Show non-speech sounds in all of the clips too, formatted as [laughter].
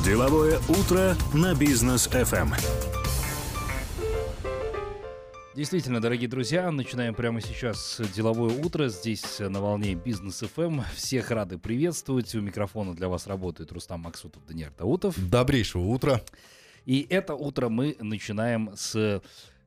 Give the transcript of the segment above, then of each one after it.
Деловое утро на бизнес FM. Действительно, дорогие друзья, начинаем прямо сейчас деловое утро. Здесь на волне Бизнес FM. Всех рады приветствовать. У микрофона для вас работает Рустам Максутов, Даниил Даутов. Добрейшего утра. И это утро мы начинаем с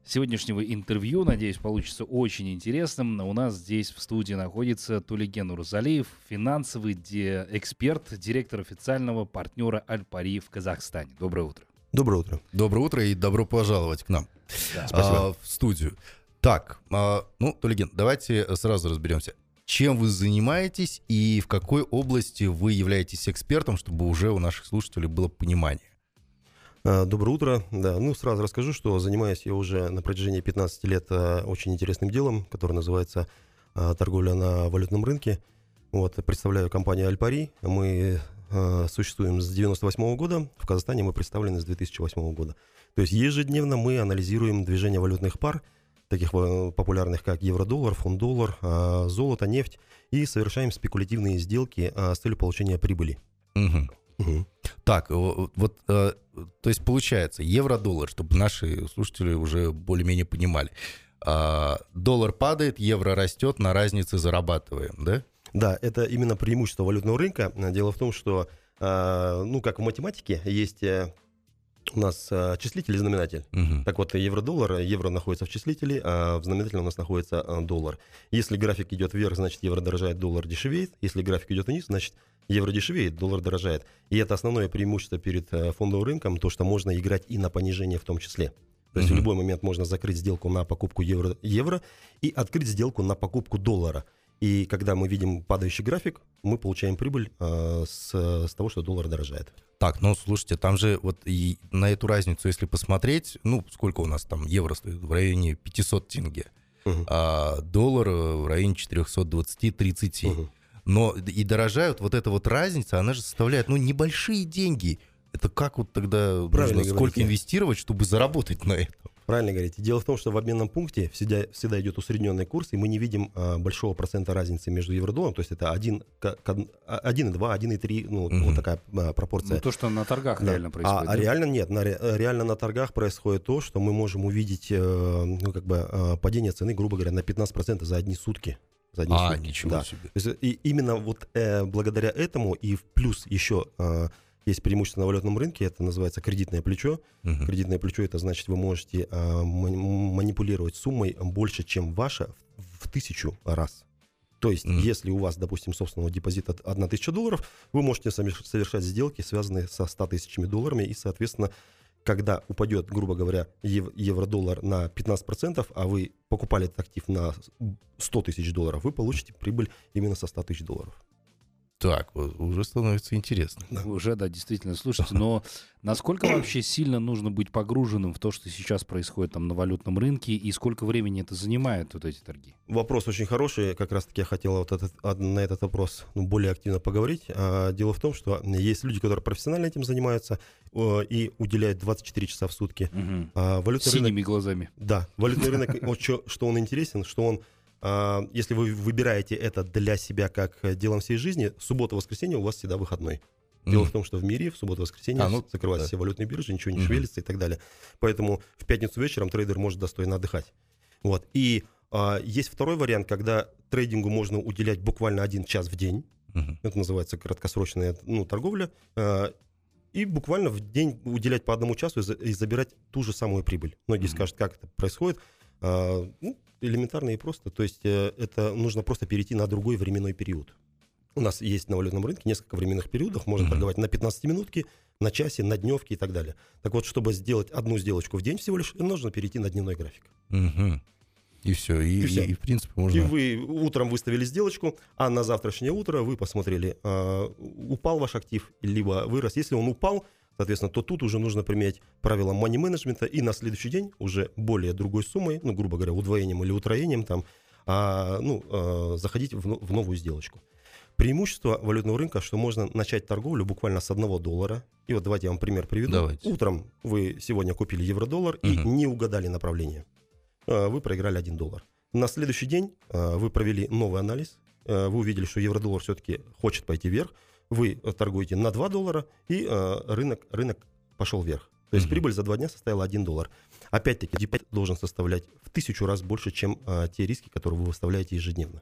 сегодняшнего интервью. Надеюсь, получится очень интересным. У нас здесь в студии находится Тулиген Урзалиев, финансовый ди- эксперт, директор официального партнера Альпари в Казахстане. Доброе утро. Доброе утро. Доброе утро и добро пожаловать к нам Да. а, в студию. Так, а, ну, Тулеген, давайте сразу разберемся. Чем вы занимаетесь и в какой области вы являетесь экспертом, чтобы уже у наших слушателей было понимание? А, Доброе утро. Да, ну сразу расскажу, что занимаюсь я уже на протяжении 15 лет а, очень интересным делом, которое называется а, торговля на валютном рынке. Вот, представляю компанию Альпари. Мы существуем с 98 года. В Казахстане мы представлены с 2008 года. То есть ежедневно мы анализируем движение валютных пар, таких популярных как евро-доллар, фунт-доллар, золото, нефть, и совершаем спекулятивные сделки с целью получения прибыли. Мгм. Мгм. Так, вот, э, то есть получается, евро-доллар, чтобы наши слушатели уже более-менее понимали. А, доллар падает, евро растет, на разнице зарабатываем, да? Да, это именно преимущество валютного рынка. Дело в том, что, э, ну, как в математике, есть э, у нас э, числитель и знаменатель. Мгм. Так вот, евро-доллар, евро находится в числителе, а в знаменателе у нас находится э, доллар. Если график идет вверх, значит евро дорожает, доллар дешевеет. Если график идет вниз, значит евро дешевеет, доллар дорожает. И это основное преимущество перед э, фондовым рынком, то, что можно играть и на понижение в том числе. То есть в Мгм. любой момент можно закрыть сделку на покупку евро, евро и открыть сделку на покупку доллара. И когда мы видим падающий график, мы получаем прибыль э, с, с того, что доллар дорожает. Так, ну слушайте, там же вот и на эту разницу, если посмотреть, ну сколько у нас там евро стоит в районе 500 тенге, Мгм. а доллар э, в районе 420-30. Мгм. Но и дорожают, вот эта вот разница, она же составляет, ну, небольшие деньги. Это как вот тогда Правильно нужно сколько говорите. инвестировать, чтобы заработать на этом? Правильно говорите. Дело в том, что в обменном пункте всегда, всегда идет усредненный курс, и мы не видим а, большого процента разницы между евро-долларом. То есть это 1, 1,2, 1,3, ну, Мгм. вот такая а, пропорция. Ну, то, что на торгах Да. реально А- происходит. А, да? реально нет. На, ре- реально на торгах происходит то, что мы можем увидеть э, ну, как бы, э, падение цены, грубо говоря, на 15% за одни сутки. За одни А, сутки. ничего Да. себе. То есть, и именно вот э, благодаря этому и в плюс еще э, есть преимущество на валютном рынке, это называется кредитное плечо. Мгм. Кредитное плечо это значит, вы можете мани- манипулировать суммой больше, чем ваша в, в тысячу раз. То есть, Мгм. если у вас, допустим, собственного депозита 1000 тысяча долларов, вы можете соверш- совершать сделки, связанные со 100 тысячами долларами, и, соответственно, когда упадет, грубо говоря, ев- евро-доллар на 15%, а вы покупали этот актив на 100 тысяч долларов, вы получите прибыль именно со 100 тысяч долларов. Так, уже становится интересно. Уже, да, действительно. Слушайте, [laughs] но насколько вообще сильно нужно быть погруженным в то, что сейчас происходит там на валютном рынке, и сколько времени это занимает, вот эти торги? Вопрос очень хороший. Как раз-таки я хотел вот этот, на этот вопрос ну, более активно поговорить. А, Дело в том, что есть люди, которые профессионально этим занимаются и уделяют 24 часа в сутки. Мгм. А Валютный рынок Синими глазами. Да, валютный [laughs] рынок, что он интересен, что он, если вы выбираете это для себя как э, делом всей жизни, суббота-воскресенье у вас всегда выходной. Дело Мгм. в том, что в мире в субботу-воскресенье А, ну, закрываются да. все валютные биржи, ничего не Мгм. шевелится и так далее. Поэтому в пятницу вечером трейдер может достойно отдыхать. Вот. И а, есть второй вариант, когда трейдингу можно уделять буквально один час в день. Мгм. Это называется краткосрочная ну, торговля. А, И буквально в день уделять по одному часу и за- и забирать ту же самую прибыль. Многие Мгм. скажут, как это происходит. А, ну, элементарно и просто. То есть э, это нужно просто перейти на другой временной период. У нас есть на валютном рынке несколько временных периодов. Можно Мгм. торговать на 15-минутки, на часе, на дневке и так далее. Так вот, чтобы сделать одну сделочку в день всего лишь, нужно перейти на дневной график. Мгм. И все, и, И всё. и, в принципе И можно... вы утром выставили сделочку, а на завтрашнее утро вы посмотрели, а, упал ваш актив, либо вырос. Если он упал, соответственно, то тут уже нужно применять правила money менеджмента и на следующий день уже более другой суммой, ну, грубо говоря, удвоением или утроением там, а, ну, а, заходить в, в новую сделочку. Преимущество валютного рынка, что можно начать торговлю буквально с одного доллара. И вот давайте я вам пример приведу. Давайте. Утром вы сегодня купили евро-доллар и Мгм. не угадали направление. А, Вы проиграли 1 доллар. На следующий день а, вы провели новый анализ. а, Вы увидели, что евро-доллар все-таки хочет пойти вверх. Вы торгуете на 2 доллара, и э, рынок, рынок пошел вверх. То есть Мгм. прибыль за два дня составила 1 доллар. Опять-таки, депозит должен составлять в тысячу раз больше, чем э, те риски, которые вы выставляете ежедневно.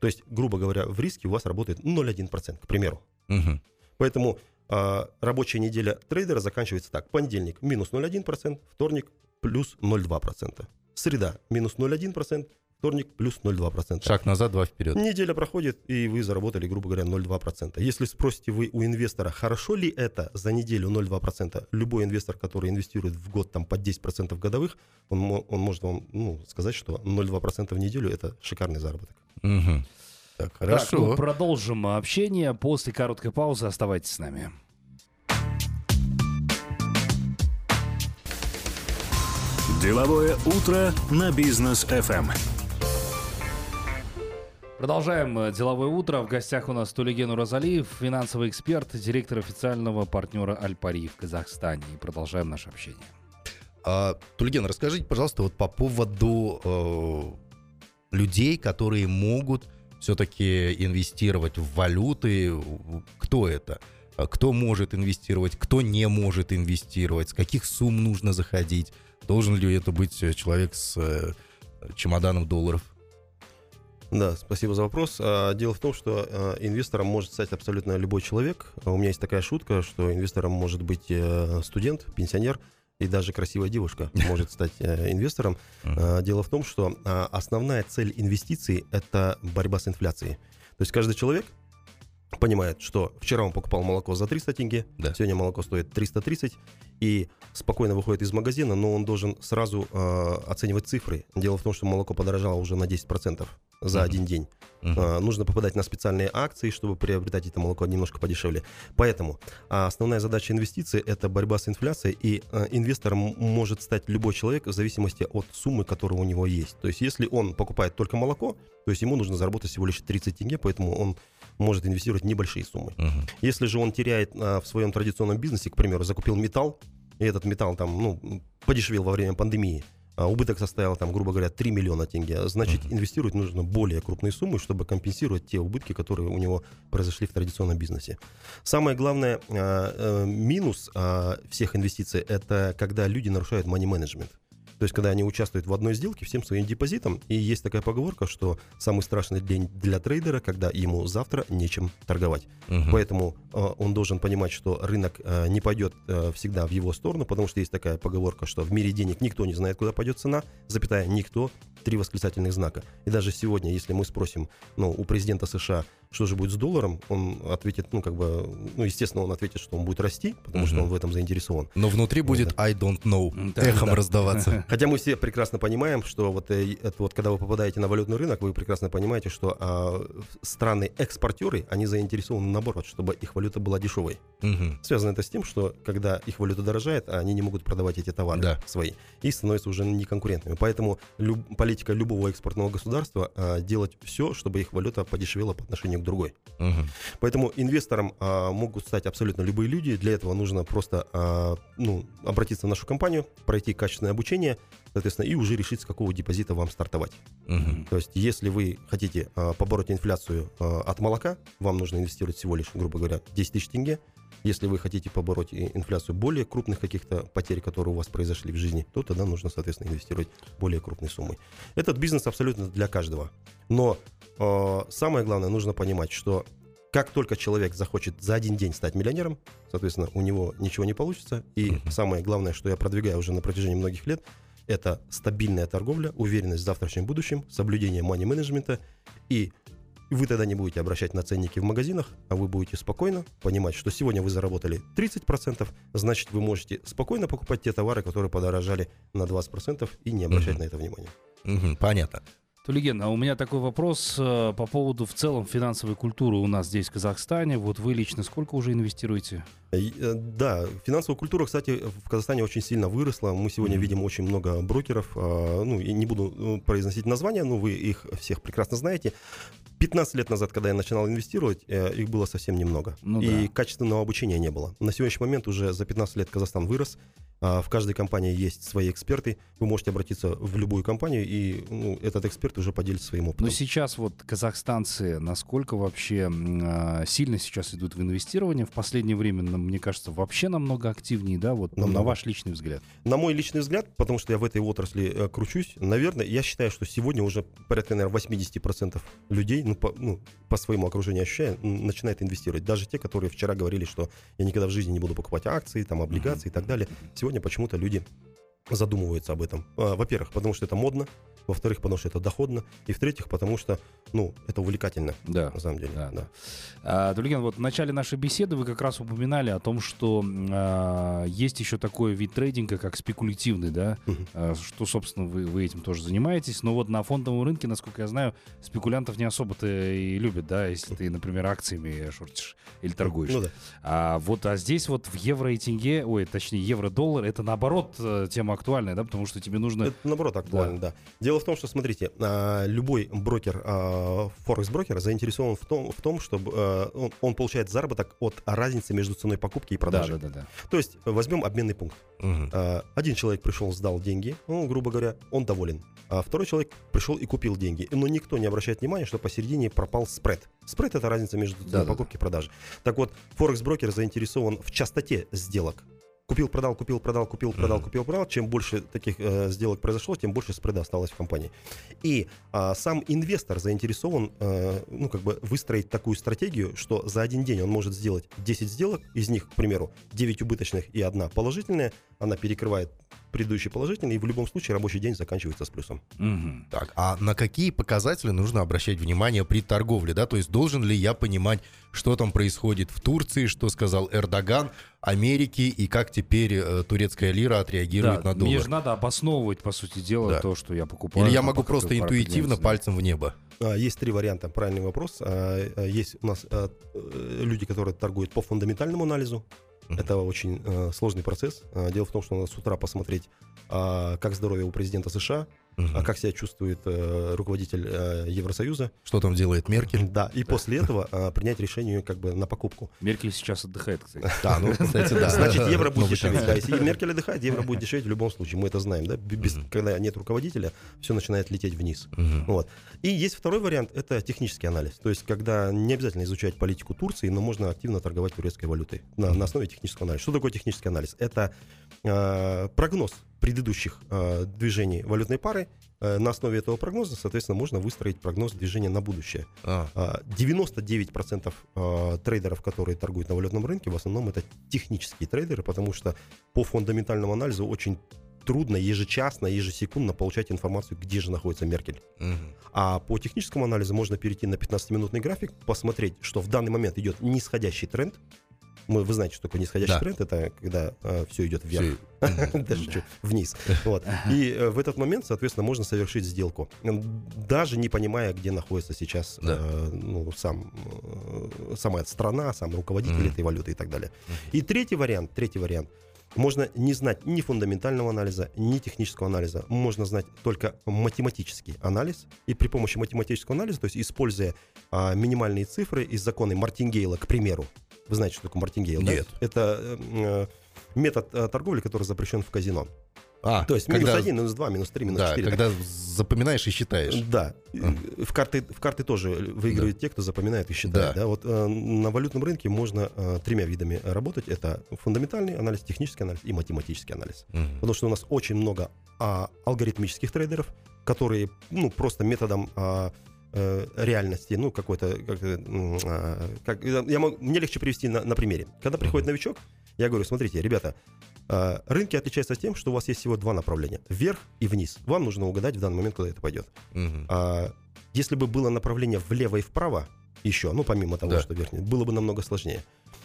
То есть, грубо говоря, в риске у вас работает 0,1%, к примеру. Мгм. Поэтому а, рабочая неделя трейдера заканчивается так. Понедельник минус 0,1%, вторник плюс 0,2%. Среда минус 0,1%, вторник плюс 0,2%. Шаг назад, два вперед. Неделя проходит, и вы заработали, грубо говоря, 0,2%. Если спросите вы у инвестора, хорошо ли это за неделю 0,2%, любой инвестор, который инвестирует в год там, по 10% годовых, он, он может вам ну, сказать, что 0,2% в неделю – это шикарный заработок. Мгм. Так, Так, ну, хорошо. продолжим общение после короткой паузы. Оставайтесь с нами. Деловое утро на бизнес ФМ. Продолжаем э, деловое утро. В гостях у нас Тулиген Уразалиев, финансовый эксперт, директор официального партнера Альпари в Казахстане. И продолжаем наше общение. А, Тульген, расскажите, пожалуйста, вот по поводу э, людей, которые могут все-таки инвестировать в валюты. Кто это? А Кто может инвестировать, кто не может инвестировать, с каких сумм нужно заходить? Должен ли это быть э, человек с э, чемоданом долларов? Да, спасибо за вопрос. А, Дело в том, что а, инвестором может стать абсолютно любой человек. А У меня есть такая шутка, что инвестором может быть э, студент, пенсионер и даже красивая девушка [laughs] может стать э, инвестором. Дело в том, что основная цель инвестиций – это борьба с инфляцией. То есть каждый человек понимает, что вчера он покупал молоко за 300 тенге, Да. сегодня молоко стоит 330, и спокойно выходит из магазина, но он должен сразу э, оценивать цифры. Дело в том, что молоко подорожало уже на 10% за Мгм. один день. Мгм. А, нужно попадать на специальные акции, чтобы приобретать это молоко немножко подешевле. Поэтому а, основная задача инвестиций – это борьба с инфляцией, и а, инвестором может стать любой человек в зависимости от суммы, которая у него есть. То есть если он покупает только молоко, то есть ему нужно заработать всего лишь 30 тенге, поэтому он может инвестировать небольшие суммы. Мгм. Если же он теряет а, в своем традиционном бизнесе, к примеру, закупил металл, и этот металл там, ну, подешевел во время пандемии, а убыток составил там, грубо говоря, 3 миллиона тенге, значит, инвестировать нужно более крупные суммы, чтобы компенсировать те убытки, которые у него произошли в традиционном бизнесе. Самое главное, а, э, минус а, всех инвестиций, это когда люди нарушают money management. То есть, когда они участвуют в одной сделке всем своим депозитом, и есть такая поговорка, что самый страшный день для трейдера, когда ему завтра нечем торговать. Мгм. Поэтому э, он должен понимать, что рынок э, не пойдет э, всегда в его сторону, потому что есть такая поговорка, что в мире денег никто не знает, куда пойдет цена, запятая никто, три восклицательных знака. И даже сегодня, если мы спросим ну, у президента США, что же будет с долларом, он ответит, ну, как бы, ну, естественно, он ответит, что он будет расти, потому что Мгм. он в этом заинтересован. Но внутри будет I don't know да, эхом да. раздаваться. [laughs] Хотя мы все прекрасно понимаем, что вот, э, это вот когда вы попадаете на валютный рынок, вы прекрасно понимаете, что а, страны-экспортеры, они заинтересованы наоборот, чтобы их валюта была дешевой. Мгм. Связано это с тем, что когда их валюта дорожает, они не могут продавать эти товары Да. свои и становятся уже неконкурентными. Поэтому люб- политика любого экспортного государства а, делать все, чтобы их валюта подешевела по отношению к другой. Мгм. Поэтому инвестором а, могут стать абсолютно любые люди. Для этого нужно просто а, ну, обратиться в нашу компанию, пройти качественное обучение, соответственно, и уже решить, с какого депозита вам стартовать. Мгм. То есть, если вы хотите побороть инфляцию от молока, вам нужно инвестировать всего лишь, грубо говоря, 10 тысяч тенге. Если вы хотите побороть и- инфляцию более крупных каких-то потерь, которые у вас произошли в жизни, то тогда нужно, соответственно, инвестировать более крупной суммой. Этот бизнес абсолютно для каждого. Но э, самое главное, нужно понимать, что как только человек захочет за один день стать миллионером, соответственно, у него ничего не получится. И Мгм. самое главное, что я продвигаю уже на протяжении многих лет, это стабильная торговля, уверенность в завтрашнем будущем, соблюдение мани-менеджмента. И вы тогда не будете обращать на ценники в магазинах, а вы будете спокойно понимать, что сегодня вы заработали 30%, значит, вы можете спокойно покупать те товары, которые подорожали на 20% и не обращать Мгм. на это внимания. Мгм. Понятно. Тулиген, а у меня такой вопрос э, по поводу в целом финансовой культуры у нас здесь, в Казахстане. Вот вы лично сколько уже инвестируете? И, э, Да, финансовая культура, кстати, в Казахстане очень сильно выросла. Мы сегодня Мгм. видим очень много брокеров. а, Ну, и не буду ну, произносить названия, но вы их всех прекрасно знаете. 15 лет назад, когда я начинал инвестировать, э, их было совсем немного. Ну и да. качественного обучения не было. На сегодняшний момент уже за 15 лет Казахстан вырос. А, В каждой компании есть свои эксперты. Вы можете обратиться в любую компанию, и ну, этот эксперт уже поделится своим опытом. Но сейчас вот казахстанцы, насколько вообще а, сильно сейчас идут в инвестирование в последнее время, мне кажется, вообще намного активнее, да, вот ну, на Намного. ваш личный взгляд. На мой личный взгляд, потому что я в этой отрасли э, кручусь, наверное, я считаю, что сегодня уже порядка, наверное, 80% людей, ну по, ну, по своему окружению ощущаю, м, начинает инвестировать. Даже те, которые вчера говорили, что я никогда в жизни не буду покупать акции, там, облигации и так далее. Сегодня почему-то люди задумываются об этом. А, Во-первых, потому что это модно. Во-вторых, потому что это доходно. И в-третьих, потому что, ну, это увлекательно, Да. на самом деле. Да, да. А, Дульген, вот в начале нашей беседы вы как раз упоминали о том, что а, есть еще такой вид трейдинга, как спекулятивный, да, Мгм. А, что, собственно, вы, вы этим тоже занимаетесь. Но вот на фондовом рынке, насколько я знаю, спекулянтов не особо-то и любят, да, если ты, например, акциями шортишь или торгуешь. Ну да. А вот, а здесь вот в евро и тенге, ой, точнее, евро-доллар, это наоборот э, тема актуальная, да, потому что тебе нужно... Это наоборот актуально, да. Дело в том, что, смотрите, а, любой брокер, а, форекс-брокер заинтересован в том, в том чтобы а, он, он получает заработок от разницы между ценой покупки и Да, продажи. да, да, да. То есть возьмем обменный пункт. А, Один человек пришел, сдал деньги, ну, грубо говоря, он доволен. А второй человек пришел и купил деньги. Но никто не обращает внимания, что посередине пропал спред. Спред это разница между ценой Да-да-да. покупки и продажи. Так вот, Форекс-брокер заинтересован в частоте сделок. Купил, продал, купил, продал, купил, продал, Мгм. купил, продал. Чем больше таких э, сделок произошло, тем больше спреда осталось в компании. И а, сам инвестор заинтересован, э, ну, как бы выстроить такую стратегию, что за один день он может сделать 10 сделок, из них, к примеру, 9 убыточных и одна положительная, она перекрывает предыдущий положительный, и в любом случае рабочий день заканчивается с плюсом. Мгм. Так, а на какие показатели нужно обращать внимание при торговле, да? То есть должен ли я понимать, что там происходит в Турции, что сказал Эрдоган, Америки и как теперь э, турецкая лира отреагирует Да, на мне доллар? же надо обосновывать, по сути дела, Да. то, что я покупаю. Или я могу просто интуитивно пальцем в небо? А, Есть три варианта, правильный вопрос. А, а, Есть у нас э, люди, которые торгуют по фундаментальному анализу. Мгм. Это очень э, сложный процесс. А, Дело в том, что надо с утра посмотреть, а, как здоровье у президента США, Мгм. а как себя чувствует э, руководитель э, Евросоюза. Что там делает Меркель? Да, и после этого а, принять решение как бы на покупку. Меркель сейчас отдыхает, кстати. Да, ну, [laughs] кстати, да. Значит, евро будет дешеветь. Да, если Меркель отдыхает, евро будет дешеветь в любом случае. Мы это знаем, да? Без, Мгм. Когда нет руководителя, все начинает лететь вниз. Мгм. Вот. И есть второй вариант, это технический анализ. То есть, когда не обязательно изучать политику Турции, но можно активно торговать турецкой валютой на, на основе технического анализа. Что такое технический анализ? Это э, прогноз предыдущих э, движений валютной пары. Э, на основе этого прогноза, соответственно, можно выстроить прогноз движения на будущее. А, А, 99% э, трейдеров, которые торгуют на валютном рынке, в основном это технические трейдеры, потому что по фундаментальному анализу очень трудно ежечасно, ежесекундно получать информацию, где же находится Меркель. мгм. А по техническому анализу можно перейти на 15-минутный график, посмотреть, что в данный момент идет нисходящий тренд. Мы, вы знаете, что такое нисходящий Да. тренд? Это когда все идет вверх. [laughs] Даже вниз. [laughs] Вот. И э, в этот момент, соответственно, можно совершить сделку, даже не понимая, где находится сейчас Да. э, ну, сам, э, сама страна, сам руководитель этой валюты и так далее. И третий вариант, третий вариант. Можно не знать ни фундаментального анализа, ни технического анализа. Можно знать только математический анализ. И при помощи математического анализа, то есть используя а, минимальные цифры из закона Мартингейла, к примеру. Вы знаете, что такое Мартингейл? да? Нет. Это э, э, метод э, торговли, который запрещен в казино. А, То есть минус когда- 1, минус 2, минус 3, минус Да, 4. когда запоминаешь и считаешь. Да. А. В карты, в карты тоже выигрывают те, кто запоминает и считает. Да. Да. Вот э, на валютном рынке можно э, тремя видами работать. Это фундаментальный анализ, технический анализ и математический анализ. Мгм. Потому что у нас очень много а, алгоритмических трейдеров, которые ну, просто методом а, э, реальности, ну, какой-то... Как, э, а, как- я могу, мне легче привести на, на примере. Когда приходит новичок, я говорю, смотрите, ребята, а, рынки отличаются тем, что у вас есть всего два направления. Вверх и вниз. Вам нужно угадать в данный момент, куда это пойдет. А, если бы было направление влево и вправо, еще, ну, помимо того, Да. что верхнее, было бы намного сложнее.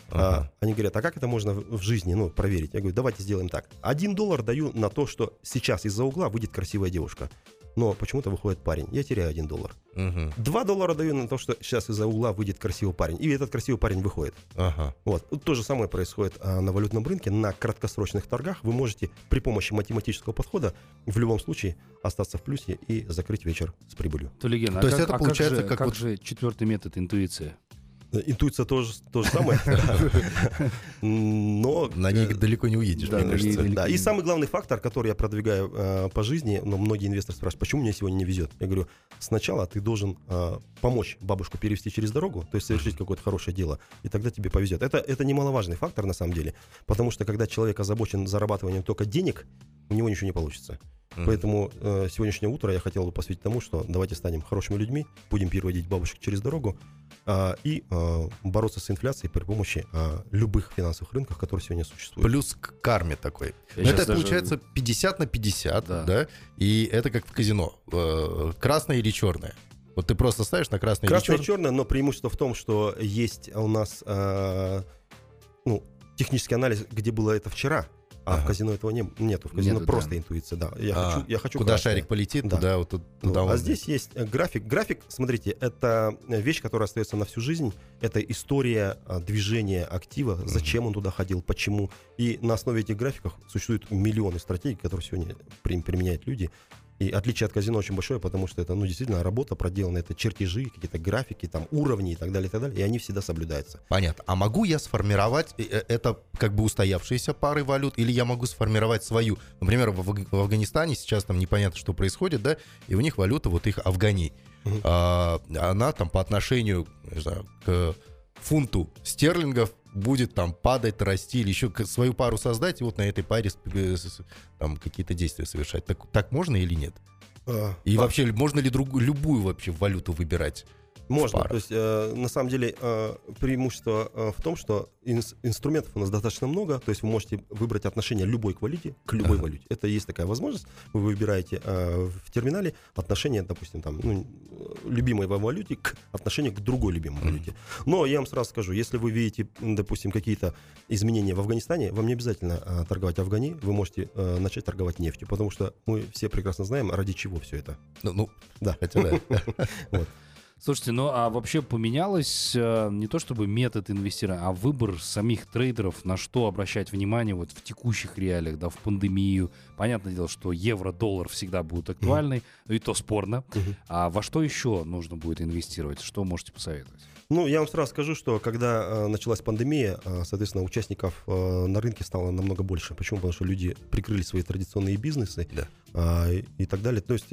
А, Ага. они говорят, а как это можно в в жизни, ну, проверить? Я говорю, давайте сделаем так. Один доллар даю на то, что сейчас из-за угла выйдет красивая девушка. Но почему-то выходит парень. Я теряю один доллар. Мгм. Два доллара даю на то, что сейчас из-за угла выйдет красивый парень. И этот красивый парень выходит. Ага. Вот. То же самое происходит а, на валютном рынке. На краткосрочных торгах вы можете при помощи математического подхода в любом случае остаться в плюсе и закрыть вечер с прибылью. Тулиген, а То есть как- это а получается же, как как вот- же четвертый метод интуиция? Интуиция тоже то же самое. [laughs] Но... На ней далеко не уедешь, Да, мне кажется. Да, и самый главный фактор, который я продвигаю э, по жизни, но многие инвесторы спрашивают, почему мне сегодня не везет? Я говорю, сначала ты должен э, помочь бабушку перевести через дорогу, то есть совершить какое-то хорошее дело, и тогда тебе повезет. Это, это немаловажный фактор на самом деле, потому что когда человек озабочен зарабатыванием только денег, у него ничего не получится. Мгм. Поэтому э, сегодняшнее утро я хотел бы посвятить тому, что давайте станем хорошими людьми, будем переводить бабушек через дорогу а, и а, бороться с инфляцией при помощи а, любых финансовых рынков, которые сегодня существуют. Плюс к карме такой. Я Но щас это даже- получается 50 на 50, Да. да. И это как в казино. Э, Красное или черное. Вот ты просто ставишь на красное, Красное и или черное. черное, но преимущество в том, что есть у нас а, ну, технический анализ, где было это вчера, а Ага. в казино этого не, нету. В казино Нету, просто да. интуиция, да. Я А, хочу, я хочу Куда красное. шарик полетит, Да. туда вот Ну, туда а он. здесь есть э, график. График, смотрите, это вещь, которая остается на всю жизнь. Это история а, движения актива, зачем он туда ходил, почему. И на основе этих графиков существуют миллионы стратегий, которые сегодня при- применяют люди. И отличие от казино очень большое, потому что это, ну, действительно, работа проделана, это чертежи, какие-то графики, там, уровни и так далее, и так далее, и они всегда соблюдаются. Понятно. А могу я сформировать э, э, это как бы устоявшиеся пары валют, или я могу сформировать свою? Например, в, Афг- в Афганистане сейчас там непонятно, что происходит, да, и у них валюта вот их афгани. Мгм. А, она там по отношению, не знаю, к фунту стерлингов будет там падать, расти, или еще свою пару создать, и вот на этой паре э, там какие-то действия совершать. Так, так можно или нет? А, И а, вообще, можно ли другую, любую вообще валюту выбирать? Можно. То есть, э, на самом деле, э, преимущество э, в том, что инс- инструментов у нас достаточно много. То есть, вы можете выбрать отношение любой к валюте к любой Ага. валюте. Это есть такая возможность. Вы выбираете э, в терминале отношение, допустим, там, ну, любимой вам валюте к отношению к другой любимой валюте. Но я вам сразу скажу, если вы видите, допустим, какие-то изменения в Афганистане, вам не обязательно э, торговать Афгани, вы можете э, начать торговать нефтью, потому что мы все прекрасно знаем, ради чего все это. Ну, ну, Да. хотя да. [laughs] Слушайте, ну а вообще поменялось э, не то чтобы метод инвестирования, а выбор самих трейдеров, на что обращать внимание вот в текущих реалиях, да, в пандемию. Понятное дело, что евро-доллар всегда будут актуальны, ну и то спорно. Мгм. А во что еще нужно будет инвестировать? Что можете посоветовать? Ну, я вам сразу скажу, что когда э, началась пандемия, э, соответственно, участников э, на рынке стало намного больше. Почему? Потому что люди прикрыли свои традиционные бизнесы Да. а, и, так далее. То есть,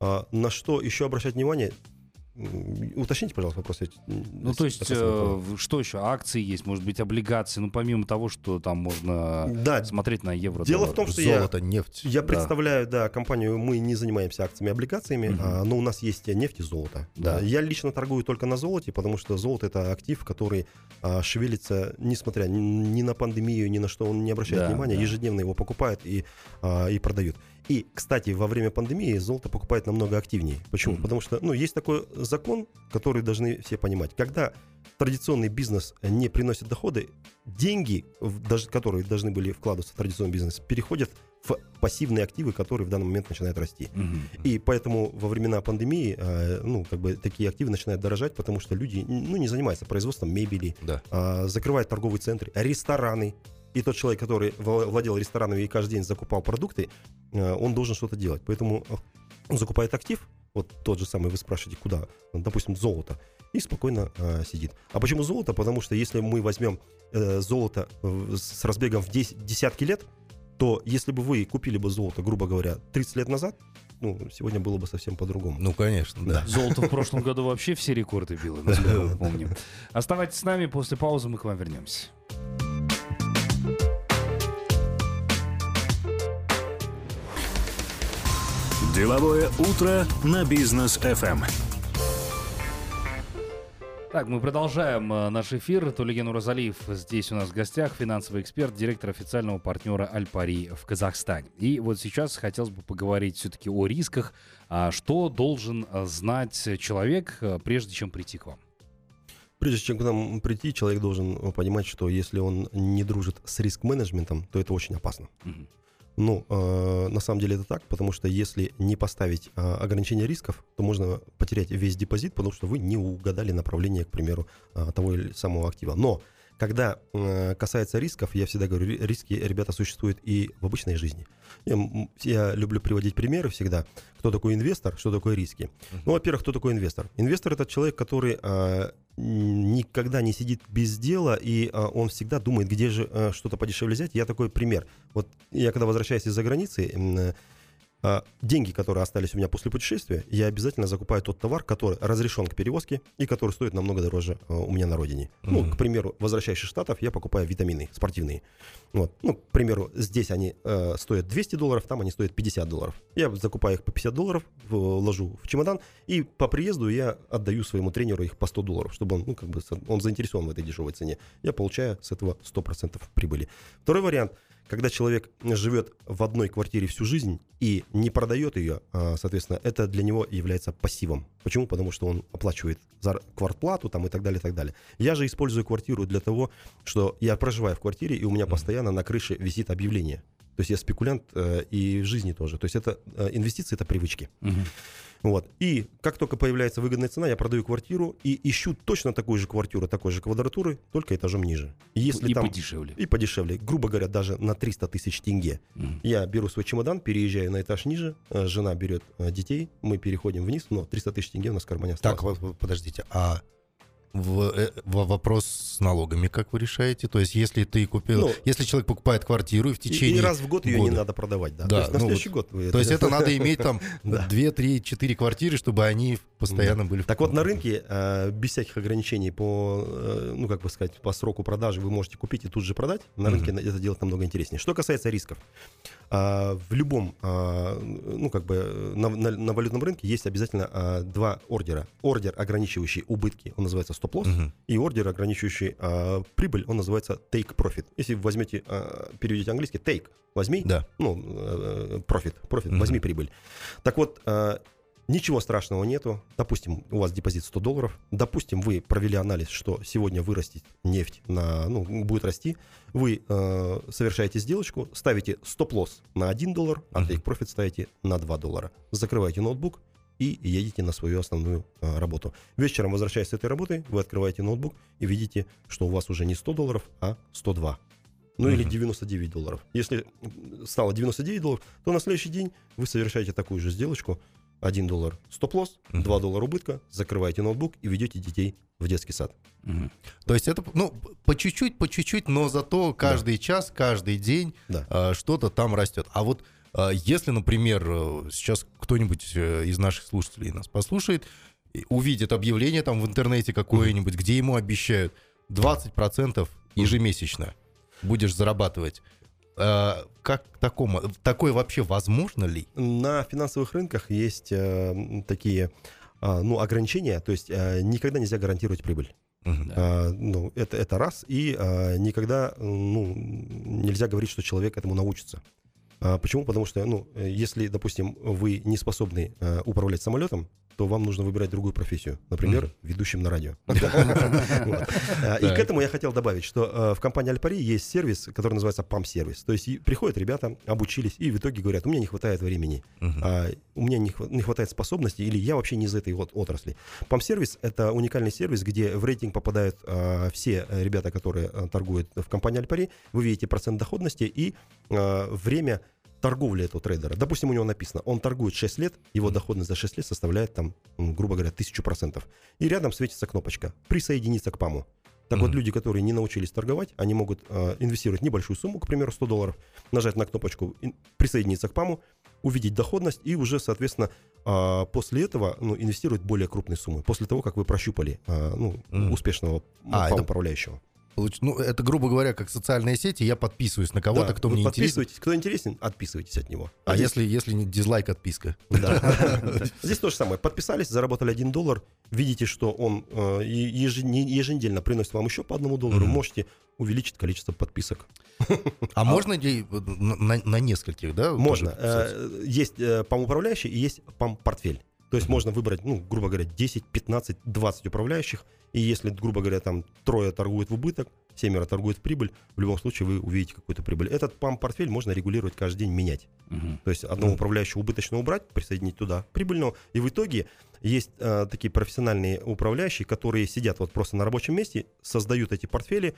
э, на что еще обращать внимание? Уточните, пожалуйста, вопрос. я, Ну, то есть, э, что еще? Акции есть, может быть, облигации. Ну, помимо того, что там можно Да, смотреть на евро Дело в том, что я- Золото, нефть. Я Да. представляю, да, компанию, мы не занимаемся акциями и облигациями, Мгм. а, но у нас есть нефть и золото. Да. Да. Я лично торгую только на золоте, потому что золото это актив, который а, шевелится, несмотря ни, ни на пандемию, ни на что он не обращает Да, внимания, да. ежедневно его покупают и, а, и продают. И, кстати, во время пандемии золото покупает намного активнее. Почему? Мгм. Потому что, ну, есть такой закон, который должны все понимать. Когда традиционный бизнес не приносит доходы, деньги, даже, которые должны были вкладываться в традиционный бизнес, переходят в пассивные активы, которые в данный момент начинают расти. Мгм. И поэтому во времена пандемии, э, ну, как бы такие активы начинают дорожать, потому что люди, ну, не занимаются производством мебели, Да. а, закрывают торговые центры, рестораны. И тот человек, который вла- владел ресторанами и каждый день закупал продукты, э, он должен что-то делать. Поэтому э, он закупает актив, вот тот же самый, вы спрашиваете, куда? Ну, Допустим, золото. И спокойно э, сидит. А почему золото? Потому что если мы возьмем э, золото с разбегом в 10, десятки лет, то если бы вы купили бы золото, грубо говоря, 30 лет назад, ну, сегодня было бы совсем по-другому. Ну, конечно, да. [laughs] Золото в прошлом году вообще все рекорды било, насколько мы [laughs] помним. Оставайтесь с нами, после паузы мы к вам вернемся. Деловое утро на бизнес. FM. Так, мы продолжаем э, наш эфир. Тулиген Уразалиев здесь у нас в гостях, финансовый эксперт, директор официального партнера Альпари в Казахстане. И вот сейчас хотелось бы поговорить все-таки о рисках. А Что должен э, знать человек, э, прежде чем прийти к вам? Прежде чем к нам прийти, человек должен понимать, что если он не дружит с риск-менеджментом, то это очень опасно. Мгм. Ну, э, на самом деле это так, потому что если не поставить э, ограничение рисков, то можно потерять весь депозит, потому что вы не угадали направление, к примеру, э, того или самого актива. Но когда э, касается рисков, я всегда говорю, ри- риски, ребята, существуют и в обычной жизни. Я, я люблю приводить примеры всегда. Кто такой инвестор, что такое риски. Ну, во-первых, кто такой инвестор? Инвестор это человек, который э, никогда не сидит без дела, и а, он всегда думает, где же а, что-то подешевле взять. Я такой пример. Вот я когда возвращаюсь из-за границы, деньги, которые остались у меня после путешествия, я обязательно закупаю тот товар, который разрешен к перевозке и который стоит намного дороже а, у меня на родине. Ну, Мгм. к примеру, возвращаясь из Штатов, я покупаю витамины спортивные. Вот. Ну, к примеру, здесь они э, стоят 200 долларов, там они стоят 50 долларов. Я закупаю их по 50 долларов, ложу в чемодан, и по приезду я отдаю своему тренеру их по 100 долларов, чтобы он, ну, как бы, он заинтересован в этой дешевой цене. Я получаю с этого 100% прибыли. Второй вариант, когда человек живет в одной квартире всю жизнь и не продает ее, а, соответственно, это для него является пассивом. Почему? Потому что он оплачивает за квартплату там, и так далее, и так далее. Я же использую квартиру для того, что я проживаю в квартире, и у меня постоянно на крыше висит объявление. То есть я спекулянт э, и в жизни тоже. То есть это э, инвестиции, это привычки. Мгм. Вот. И как только появляется выгодная цена, я продаю квартиру и ищу точно такую же квартиру, такой же квадратуры, только этажом ниже. И Если и там подешевле. и подешевле, грубо говоря, даже на 300 тысяч тенге. Мгм. Я беру свой чемодан, переезжаю на этаж ниже, э, жена берет э, детей, мы переходим вниз, но 300 тысяч тенге у нас в кармане осталось. Так, подождите, а в, э, в- вопрос с налогами как вы решаете? То есть, если ты купил, Ну, если человек покупает квартиру и в И- течение и, раз в год ее не надо продавать, да. Да, То есть на ну следующий год вы То есть это надо иметь там [laughs] Да. 2, 3, 4 квартиры, чтобы они постоянно были... в- Так вот, на рынке э, без всяких ограничений по, э, ну, как бы сказать, по сроку продажи вы можете купить и тут же продать. На рынке это делать намного интереснее. Что касается рисков. А, в любом, ну, как бы, э, на, на- на валютном рынке есть обязательно два ордера. Ордер, ограничивающий убытки, он называется стоп-лосс, и ордер, ограничивающий а, прибыль, он называется take profit. Если вы возьмете, а, переведете английский, take, возьми, Да. ну, э, profit, profit, Мгм. возьми прибыль. Так вот, э, ничего страшного нету. Допустим, у вас депозит 100 долларов. Допустим, вы провели анализ, что сегодня вырастет нефть, на, ну, будет расти. Вы э, совершаете сделочку, ставите стоп-лосс на 1 доллар, а take profit ставите на 2 доллара. Закрываете ноутбук и едете на свою основную э, работу. Вечером, возвращаясь с этой работы, вы открываете ноутбук и видите, что у вас уже не 100 долларов, а 102. Ну или Мгм. 99 долларов. Если стало 99 долларов, то на следующий день вы совершаете такую же сделочку. 1 доллар стоп-лосс, Мгм. 2 доллара убытка, закрываете ноутбук и ведете детей в детский сад. То есть это, ну, по чуть-чуть, по чуть-чуть, но зато каждый час, каждый день Да. а, что-то там растет. А вот а, если, например, э, сейчас кто-нибудь э, из наших слушателей нас послушает, увидит объявление там в интернете какое-нибудь, где ему обещают 20% ежемесячно будешь зарабатывать. А, Как такому? Такое вообще возможно ли? На финансовых рынках есть э, такие а, ну, ограничения, то есть никогда нельзя гарантировать прибыль. Мгм. А, ну, это, это раз. И а, никогда ну, нельзя говорить, что человек этому научится. А, почему? Потому что, ну, э, если, допустим, вы не способны э, управлять самолетом, то вам нужно выбирать другую профессию. Например, ведущим на радио. [laughs] [laughs] А, И к этому я хотел добавить, что э, в компании Альпари есть сервис, который называется PAM-сервис. То есть приходят ребята, обучились, и в итоге говорят, у меня не хватает времени, а, у меня не, хва- не хватает способностей, или я вообще не из этой вот отрасли. PAM-сервис — это уникальный сервис, где в рейтинг попадают а, все э, ребята, которые а, торгуют в компании Альпари. Вы видите процент доходности и время торговли этого трейдера. Допустим, у него написано, он торгует 6 лет, его доходность за 6 лет составляет там, грубо говоря, 1000%. И рядом светится кнопочка «Присоединиться к ПАМу». Так вот, Мгм. люди, которые не научились торговать, они могут э, инвестировать небольшую сумму, к примеру, 100 долларов, нажать на кнопочку ин- «Присоединиться к ПАМу», увидеть доходность и уже, соответственно, а, после этого ну, инвестировать более крупные суммы. После того, как вы прощупали а, ну, Мгм. успешного А, ПАМ это- управляющего. Ну, это, грубо говоря, как социальные сети, я подписываюсь на кого-то, Да, кто мне интересен. подписываетесь. Кто интересен, отписывайтесь от него. А здесь- если, если не дизлайк, отписка? Да. [laughs] Здесь то же самое. Подписались, заработали 1 доллар, видите, что он э, еженедельно приносит вам еще по одному доллару, можете увеличить количество подписок. А, можно на, нескольких, да? Можно. Э, Есть э, ПАМ-управляющий и есть ПАМ-портфель. То есть можно выбрать, ну, грубо говоря, 10, 15, 20 управляющих. И если, грубо говоря, там трое торгуют в убыток, семеро торгуют в прибыль, в любом случае вы увидите какую-то прибыль. Этот ПАМ-портфель можно регулировать каждый день, менять. Мгм. То есть одного управляющего убыточного убрать, присоединить туда прибыльного. И в итоге есть э, такие профессиональные управляющие, которые сидят вот просто на рабочем месте, создают эти портфели,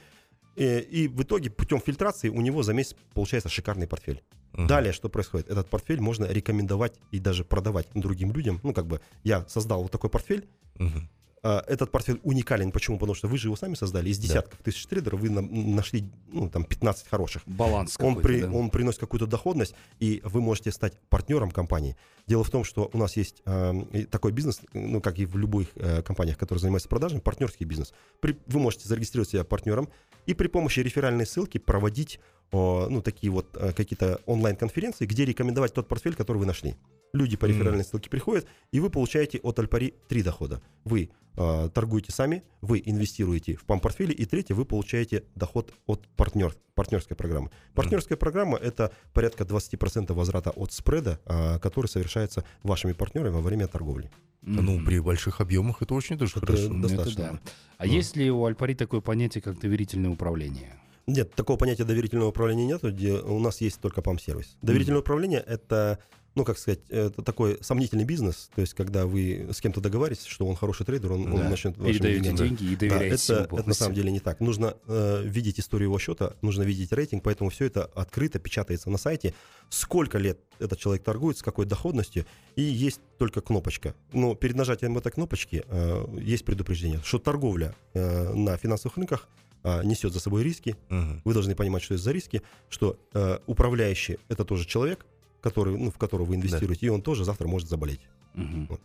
и в итоге путем фильтрации у него за месяц получается шикарный портфель. Мгм. Далее, что происходит? Этот портфель можно рекомендовать и даже продавать другим людям. Ну, как бы я создал вот такой портфель, Мгм. А, этот портфель уникален. Почему? Потому что вы же его сами создали. Из Да. десятков тысяч трейдеров вы на- нашли ну, там 15 хороших. Баланс Он, при- да. он приносит какую-то доходность, и вы можете стать партнером компании. Дело в том, что у нас есть э, такой бизнес, ну, как и в любых э, компаниях, которые занимаются продажами, партнерский бизнес. При- вы можете зарегистрировать себя партнером и при помощи реферальной ссылки проводить о, ну, такие вот э, какие-то онлайн-конференции, где рекомендовать тот портфель, который вы нашли. Люди по реферальной ссылке приходят, и вы получаете от Альпари три дохода. Вы э, торгуете сами, вы инвестируете в пам-портфели, и третье, вы получаете доход от партнер, партнерской программы. Партнерская программа – это порядка 20% возврата от спреда, а, который совершается вашими партнерами во время торговли. Ну, при больших объемах это очень даже Это хорошо. да. достаточно. Это да. А Да. есть ли у Альпари такое понятие, как доверительное управление? Нет, такого понятия доверительного управления нет, где у нас есть только пам-сервис. Доверительное управление – это, ну, как сказать, это такой сомнительный бизнес, то есть когда вы с кем-то договариваетесь, что он хороший трейдер, он, он Да. начнет вашими Передаете деньгами- деньги и Да, доверяете ему это, это на самом деле не так. Нужно э, видеть историю его счета, нужно видеть рейтинг, поэтому все это открыто печатается на сайте. Сколько лет этот человек торгует, с какой доходностью, и есть только кнопочка. Но перед нажатием этой кнопочки э, есть предупреждение, что торговля э, на финансовых рынках э, несет за собой риски. Мгм. Вы должны понимать, что это за риски, что э, управляющий это тоже человек, который, ну, в которого вы инвестируете, и он тоже завтра может заболеть. Мгм. Вот.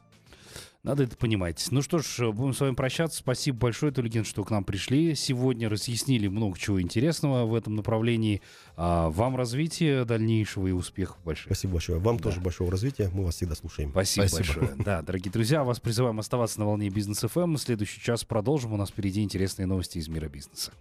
Надо это понимать. Ну что ж, будем с вами прощаться. Спасибо большое, Тулиген, что к нам пришли. Сегодня разъяснили много чего интересного в этом направлении. А вам развития дальнейшего и успехов больших. Спасибо большое. Вам Да. тоже большого развития. Мы вас всегда слушаем. Спасибо, Спасибо. большое. [laughs] Да, дорогие друзья, вас призываем оставаться на волне бизнес FM. Следующий час продолжим. У нас впереди интересные новости из мира бизнеса.